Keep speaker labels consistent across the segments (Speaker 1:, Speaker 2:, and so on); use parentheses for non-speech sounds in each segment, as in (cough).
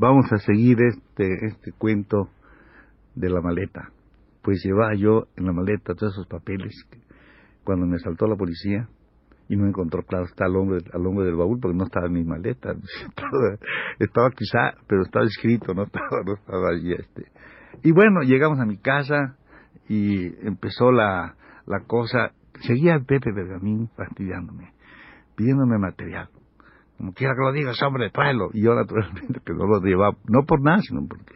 Speaker 1: Vamos a seguir este, este cuento de la maleta. Pues llevaba yo en la maleta todos esos papeles cuando me saltó la policía y no encontró, claro, está al hombre, al hombre del baúl porque no estaba en mi maleta. (laughs) Estaba, quizá, pero estaba escrito, no estaba, no estaba allí. Este. Y bueno, llegamos a mi casa y empezó la, la cosa. Seguía Pepe Bergamín fastidiándome, pidiéndome material. Como quiera que lo digas, hombre, tráelo. Y yo naturalmente que no lo llevaba, no por nada, sino porque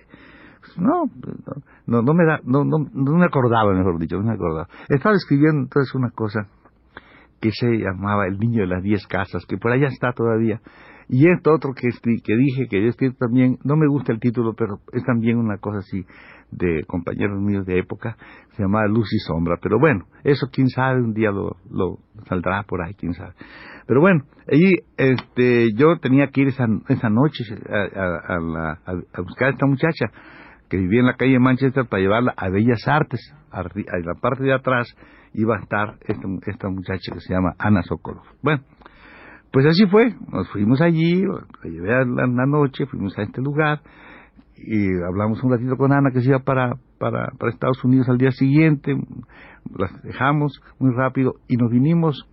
Speaker 1: no, no, no me da, no, no, no me acordaba, mejor dicho, no me acordaba. Estaba escribiendo entonces una cosa que se llamaba El Niño de las Diez Casas, que por allá está todavía. Y esto otro que, que dije, que yo escrito también, no me gusta el título, pero es también una cosa así de compañeros míos de época, se llamaba Luz y Sombra. Pero bueno, eso quién sabe, un día lo, lo saldrá por ahí, quién sabe. Pero bueno, allí este, yo tenía que ir esa, esa noche a, a, a, buscar a esta muchacha que vivía en la calle Manchester para llevarla a Bellas Artes, a, la parte de atrás iba a estar esta, esta muchacha que se llama Ana Sokolov. Bueno, pues así fue, nos fuimos allí, la llevé a la, noche, fuimos a este lugar y hablamos un ratito con Ana que se iba para, para, para Estados Unidos al día siguiente, las dejamos muy rápido y nos vinimos,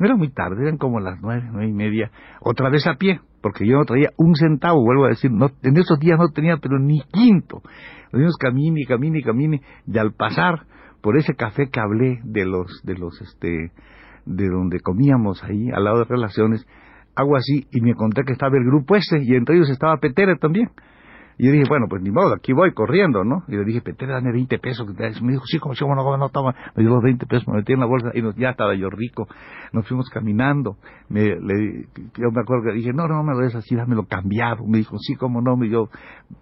Speaker 1: no era muy tarde, eran como las nueve, nueve y media, otra vez a pie, porque yo no traía un centavo, vuelvo a decir, no, en esos días no tenía pero ni quinto. Nos dimos camine, camine, camine, y al pasar por ese café que hablé de los, de los, este, de donde comíamos ahí, al lado de relaciones, hago así, y me encontré que estaba el grupo ese, y entre ellos estaba Petera también. Y yo dije, bueno, pues ni modo, aquí voy corriendo, ¿no? Y le dije, Petera, dame 20 pesos. Me dijo, sí, como si no, no toma. Me dio los 20 pesos, me metí en la bolsa y ya estaba yo rico. Nos fuimos caminando. Me, le, yo me acuerdo que dije, no, no me lo des así, dámelo cambiado. Me dijo, sí, como no, me dio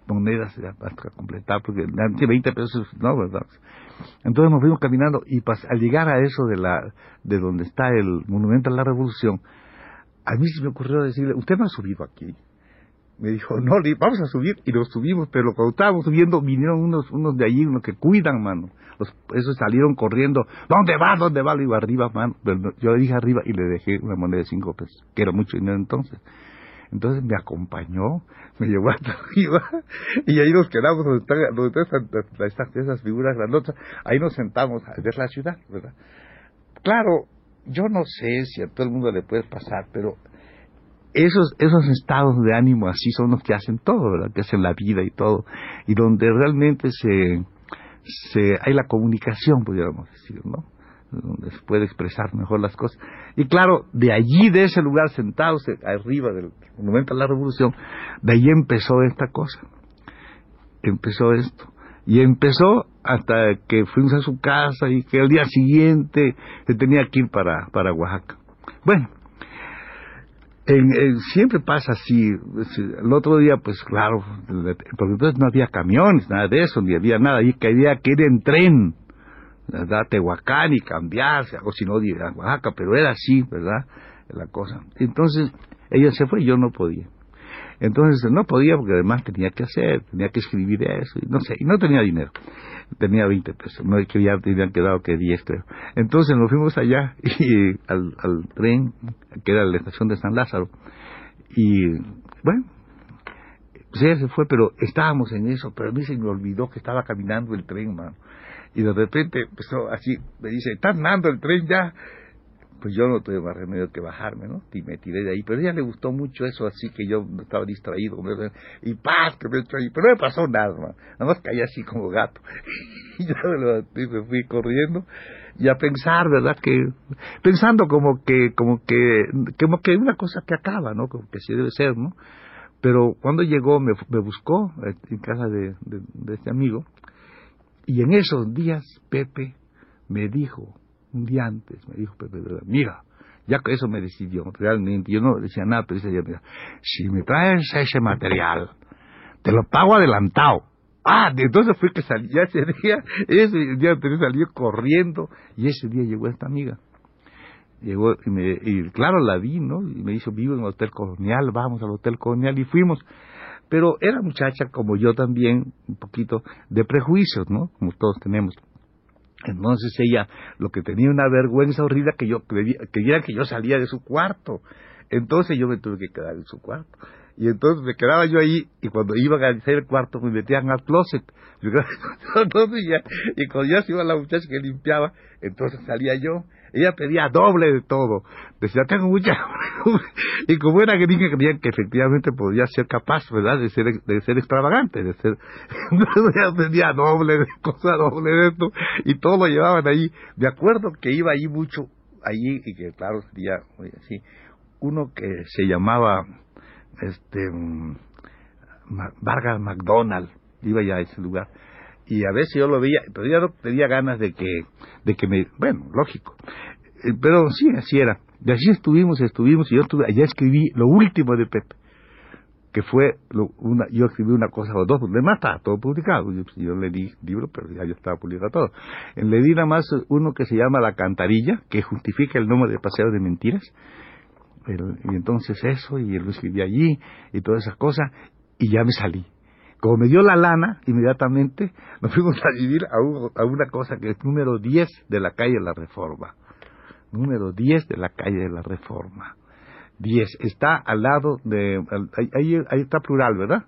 Speaker 1: monedas hasta completar, porque 20 pesos, no, ¿verdad? Entonces nos fuimos caminando y al llegar a eso de, la, de donde está el Monumento a la Revolución, a mí se me ocurrió decirle, usted no ha subido aquí. Me dijo, no, vamos a subir, y nos subimos, pero cuando estábamos subiendo vinieron unos, unos de allí, unos que cuidan, mano. Los, esos salieron corriendo, ¿dónde va? ¿Dónde va? Le iba arriba, mano. yo le dije arriba y le dejé una moneda de cinco pesos, que era mucho dinero entonces. Entonces me acompañó, me llevó hasta arriba (laughs) y ahí nos quedamos donde están, donde están esas figuras grandotas. Ahí nos sentamos a ver la ciudad, ¿verdad? Claro, yo no sé si a todo el mundo le puede pasar, pero esos, esos estados de ánimo así son los que hacen todo, ¿verdad? Que hacen la vida y todo. Y donde realmente se, se hay la comunicación, podríamos decir, ¿no? donde se puede expresar mejor las cosas. Y claro, de allí, de ese lugar, sentados arriba del monumento a la revolución, de allí empezó esta cosa. Empezó esto. Y empezó hasta que fuimos a su casa y que al día siguiente se tenía que ir para, para Oaxaca. Bueno, siempre pasa así. El otro día, pues claro, porque entonces no había camiones, nada de eso, ni había nada. Y que había que ir en tren ¿verdad? Tehuacán y cambiarse, o si no, a Oaxaca, pero era así, ¿verdad? La cosa. Entonces, ella se fue y yo no podía. Entonces, no podía porque además tenía que hacer, tenía que escribir eso, y no sé, y no tenía dinero. Tenía 20 pesos, no que ya tenían quedado que 10 creo. Entonces nos fuimos allá (laughs) y al, al tren, que era la estación de San Lázaro, y bueno, pues ella se fue, pero estábamos en eso, pero a mí se me olvidó que estaba caminando el tren, mano y de repente empezó así, me dice, ¿está andando el tren ya? Pues yo no tuve más remedio que bajarme, ¿no? Y me tiré de ahí. Pero a ella le gustó mucho eso, así que yo estaba distraído. Y paz, que me ahí. Pero no me pasó nada, man. Nada más caí así como gato. (laughs) Y ya me levanté y me fui corriendo. Y a pensar, ¿verdad? Que, pensando como que, como que, como que una cosa que acaba, ¿no? Como que sí debe ser, ¿no? Pero cuando llegó, me, buscó eh, en casa de este amigo y en esos días Pepe me dijo un día antes, me dijo Pepe, mira, ya que eso me decidió, realmente, yo no decía nada, pero decía, mira, si me traes ese material, te lo pago adelantado. Ah, entonces fue que salí, ya ese (laughs) día, ese día anterior salió corriendo, y ese día llegó esta amiga. Llegó, y, me, y claro, la vi, ¿no? Y me dijo, vivo en el Hotel Colonial, vamos al Hotel Colonial, y fuimos. Pero era muchacha como yo también, un poquito de prejuicios, ¿no? Como todos tenemos. Entonces ella, lo que tenía una vergüenza horrible que yo quería que yo salía de su cuarto. Entonces yo me tuve que quedar en su cuarto. Y entonces me quedaba yo ahí y cuando iban a hacer el cuarto me metían al closet. (laughs) Y cuando ya se iba la muchacha que limpiaba, entonces salía yo. Ella pedía doble de todo. Decía, tengo mucha (laughs) Y como era gringa, creían que efectivamente podía ser capaz, ¿verdad?, de ser, de ser extravagante, de ser... (laughs) Ella pedía doble de cosa, doble de esto, y todo lo llevaban ahí. Me acuerdo que iba ahí mucho, allí, y que claro, sería, así, uno que se llamaba este mm, Vargas McDonald iba ya a ese lugar y a veces yo lo veía pero ya no tenía ganas de que de que me bueno lógico eh, pero sí así era y así estuvimos estuvimos y yo tuve, allá escribí lo último de Pepe que fue una, yo escribí una cosa o dos, demás estaba todo publicado, yo, yo le di libro, pero ya yo estaba publicado todo. Le di nada más uno que se llama La Cantarilla, que justifica el nombre de Paseo de Mentiras, y entonces eso, y lo escribí allí, y todas esas cosas, y ya me salí. Como me dio la lana, inmediatamente (laughs) nos fuimos a vivir a, una cosa que es número 10 de la calle de la Reforma. Número 10 de la calle de la Reforma. 10. Está al lado de... Ahí, ahí está plural, ¿verdad?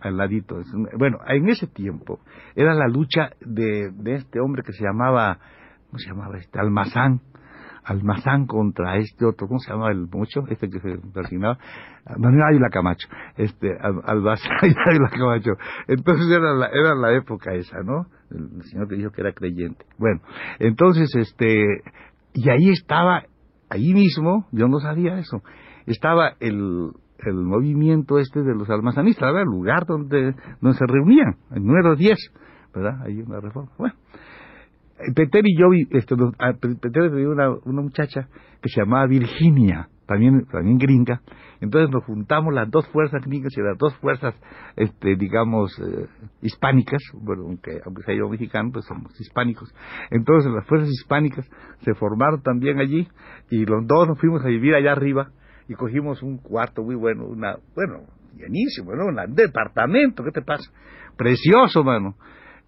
Speaker 1: Al ladito. Bueno, en ese tiempo era la lucha de, de este hombre que se llamaba... ¿Cómo se llamaba este? Almazán Almazán contra este otro, ¿cómo se llama el mucho? Este que se persignaba, Manuel Ávila Camacho, este, Almazán (laughs) Ávila Camacho. Entonces era la, era la época esa, ¿no? El señor que dijo que era creyente. Bueno, entonces, este, y ahí estaba, ahí mismo, yo no sabía eso, estaba el, el movimiento este de los almazanistas, era el lugar donde, donde se reunían, el número 10, ¿verdad? Ahí en la reforma. Bueno, Peter y yo, este, ah, Peter tenía una, una muchacha que se llamaba Virginia, también, también gringa. Entonces nos juntamos las dos fuerzas gringas y las dos fuerzas, este, digamos, eh, hispánicas, bueno, aunque, aunque sea yo mexicano, pues somos hispánicos. Entonces las fuerzas hispánicas se formaron también allí y los dos nos fuimos a vivir allá arriba y cogimos un cuarto muy bueno, una, bueno, llenísimo, ¿no? Un departamento, ¿qué te pasa? Precioso, mano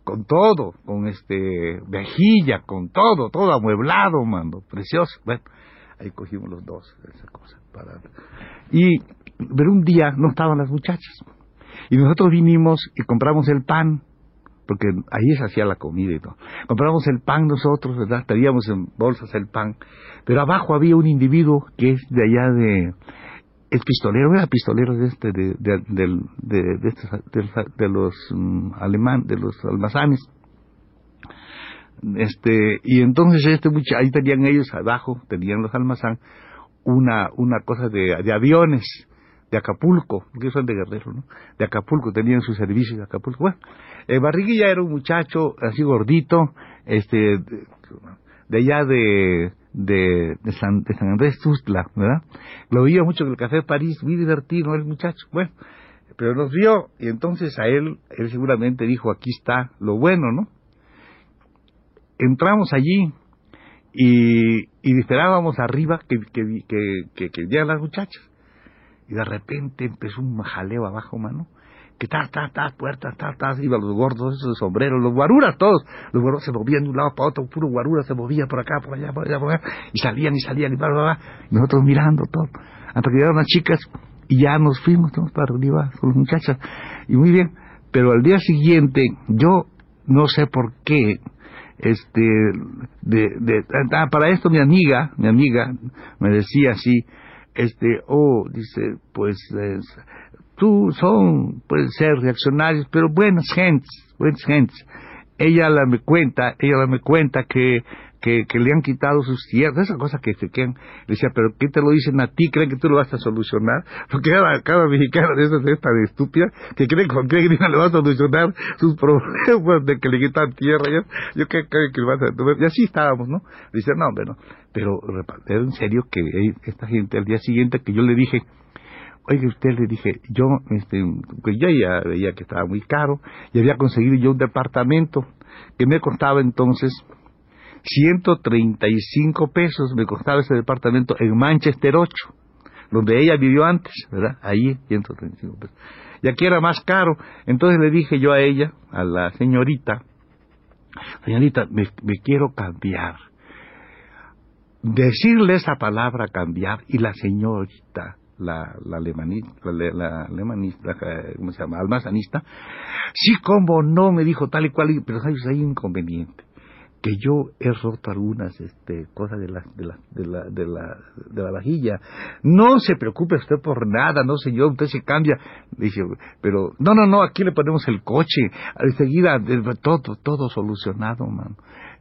Speaker 1: con todo, con este vejilla, con todo, todo amueblado, mando, precioso. Bueno, ahí cogimos los dos esa cosa para y pero un día no estaban las muchachas y nosotros vinimos y compramos el pan porque ahí se hacía la comida y todo. Compramos el pan nosotros, ¿verdad? Teníamos en bolsas el pan, pero abajo había un individuo que es de allá de el pistolero era pistolero de este de de, de, de, los um, alemán de los almazanes. Este y entonces este ahí tenían ellos abajo tenían los almazán una una cosa de, aviones de Acapulco porque son de Guerrero no de Acapulco tenían sus servicios de Acapulco. Bueno el Barriguilla era un muchacho así gordito este de allá de de, de, San, de San Andrés Tustla, ¿verdad? Lo veía mucho en el Café París, muy divertido el muchacho, bueno, pero nos vio y entonces a él, él seguramente dijo, aquí está lo bueno, ¿no? Entramos allí y, y esperábamos arriba que, que, que, que, que las muchachas. Y de repente empezó un jaleo abajo, mano que ta, ta, ta, puertas, ta, ta, iban los gordos, esos sombreros, los guaruras todos, los guaruras se movían de un lado para otro, puro guarura se movía por acá, por allá, por allá, por allá, y salían y salían y bla, bla, bla, y nosotros mirando todo, hasta que llegaron las chicas y ya nos fuimos, todos para arriba con las muchachas, y muy bien, pero al día siguiente, yo no sé por qué, este, de, de, ah, para esto mi amiga, mi amiga me decía así, este, oh, dice, pues, tú son, pueden ser reaccionarios, pero buenas gentes, buenas gentes. ella la me cuenta, ella la me cuenta que que, que, le han quitado sus tierras, esa cosa que se quedan. Le decía, pero ¿qué te lo dicen a ti? ¿Creen que tú lo vas a solucionar? Porque cada, cada mexicano de esas es tan estúpida que creen que cualquier día le va a solucionar sus problemas de que le quitan tierra. Yo, yo que, que, que vas a... Y así estábamos, ¿no? Le decía, no, hombre, no. Pero era en serio que esta gente al día siguiente que yo le dije, oye, usted le dije, yo, este, yo ya veía que estaba muy caro y había conseguido yo un departamento que me costaba entonces 135 pesos, me costaba ese departamento en Manchester 8, donde ella vivió antes, ¿verdad? Ahí 135 pesos. Y aquí era más caro. Entonces le dije yo a ella, a la señorita, señorita, me quiero cambiar. Decirle esa palabra cambiar y la señorita la, la alemanista, la, la alemanista, ¿cómo se llama? Almazanista, sí, como no, me dijo tal y cual, pero sabes, hay un inconveniente que yo he roto algunas este, cosas de la, de, la, de, la, de, la, de la vajilla. No se preocupe usted por nada, no yo, usted se cambia. Dice, pero, no, no, no, aquí le ponemos el coche, enseguida, todo, todo solucionado.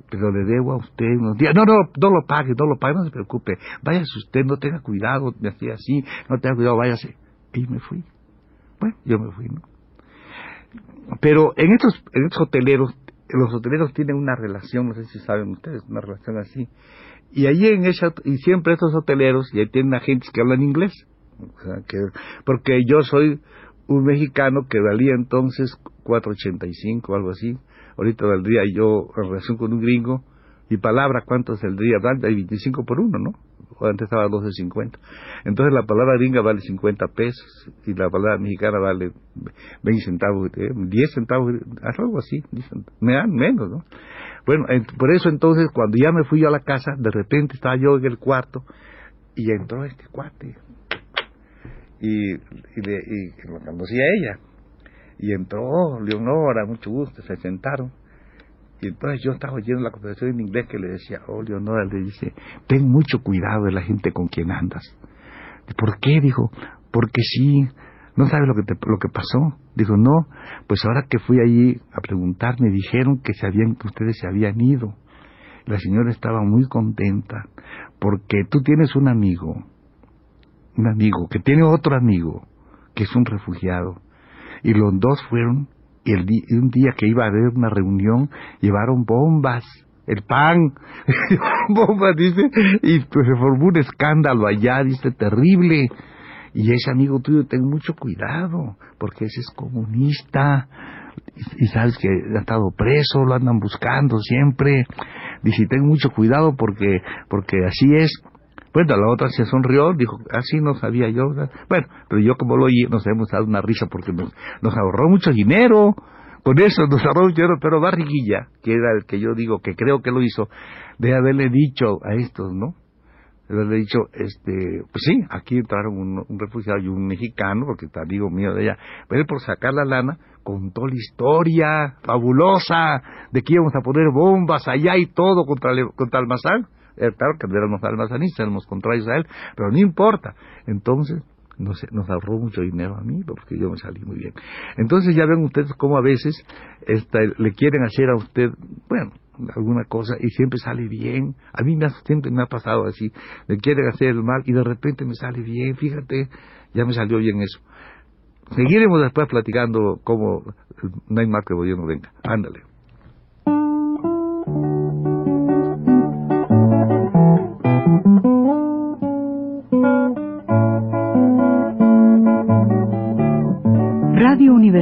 Speaker 1: Pero le debo a usted unos días. No, no, no lo pague, no lo pague, no se preocupe. Váyase usted, no tenga cuidado, me hacía así, no tenga cuidado, váyase. Y me fui. Bueno, yo me fui, ¿no? Pero en estos, en estos hoteleros los hoteleros tienen una relación, no sé si saben ustedes, una relación así. Y allí en esa, y siempre estos hoteleros, y ahí tienen agentes que hablan inglés. que, porque yo soy un mexicano que valía entonces 4.85 o algo así. Ahorita valdría yo en relación con un gringo, y palabra, ¿cuánto saldría? Hay 25 por uno, ¿no? Antes estaba a 12.50. Entonces la palabra gringa vale 50 pesos y la palabra mexicana vale 20 centavos, 10 eh, centavos, algo así, me dan menos, ¿no? Bueno, por eso entonces cuando ya me fui yo a la casa, de repente estaba yo en el cuarto y entró este cuate y, y, le, y lo conocía ella y entró Leonora, mucho gusto, se sentaron y entonces yo estaba oyendo la conversación en inglés que le decía, oh, Leonora, le dice, ten mucho cuidado de la gente con quien andas. ¿Por qué? Dijo, porque sí, no sabes lo que, lo que pasó. Dijo, no, pues ahora que fui allí a preguntar, me dijeron que, se habían, que ustedes se habían ido. La señora estaba muy contenta, porque tú tienes un amigo, un amigo, que tiene otro amigo, que es un refugiado, y los dos fueron y el un día que iba a haber una reunión, llevaron bombas, el pan, (laughs) bombas, dice, y pues se formó un escándalo allá, dice, terrible. Y ese amigo tuyo, ten mucho cuidado, porque ese es comunista, y, sabes que ha estado preso, lo andan buscando siempre. Dice, ten mucho cuidado porque, porque así es. Bueno, la otra se sonrió, dijo, así no sabía yo. Bueno, pero yo como lo oí, nos hemos dado una risa porque nos, nos ahorró mucho dinero. Con eso nos ahorró mucho dinero, pero Barriguilla, que era el que yo digo que creo que lo hizo, de haberle dicho a estos, ¿no? De haberle dicho, este, pues sí, aquí entraron un, refugiado y un mexicano, porque está amigo mío de allá, pero por sacar la lana, contó la historia fabulosa de que íbamos a poner bombas allá y todo contra, contra Almazán claro que éramos almacenistas, éramos contrarios a él, pero no importa. Entonces, nos, nos ahorró mucho dinero a mí, porque yo me salí muy bien. Entonces ya ven ustedes cómo a veces esta, le quieren hacer a usted, bueno, alguna cosa y siempre sale bien. A mí me siempre me ha pasado así, le quieren hacer el mal y de repente me sale bien, fíjate, ya me salió bien eso. Seguiremos después platicando cómo no hay mal que no venga. Ándale.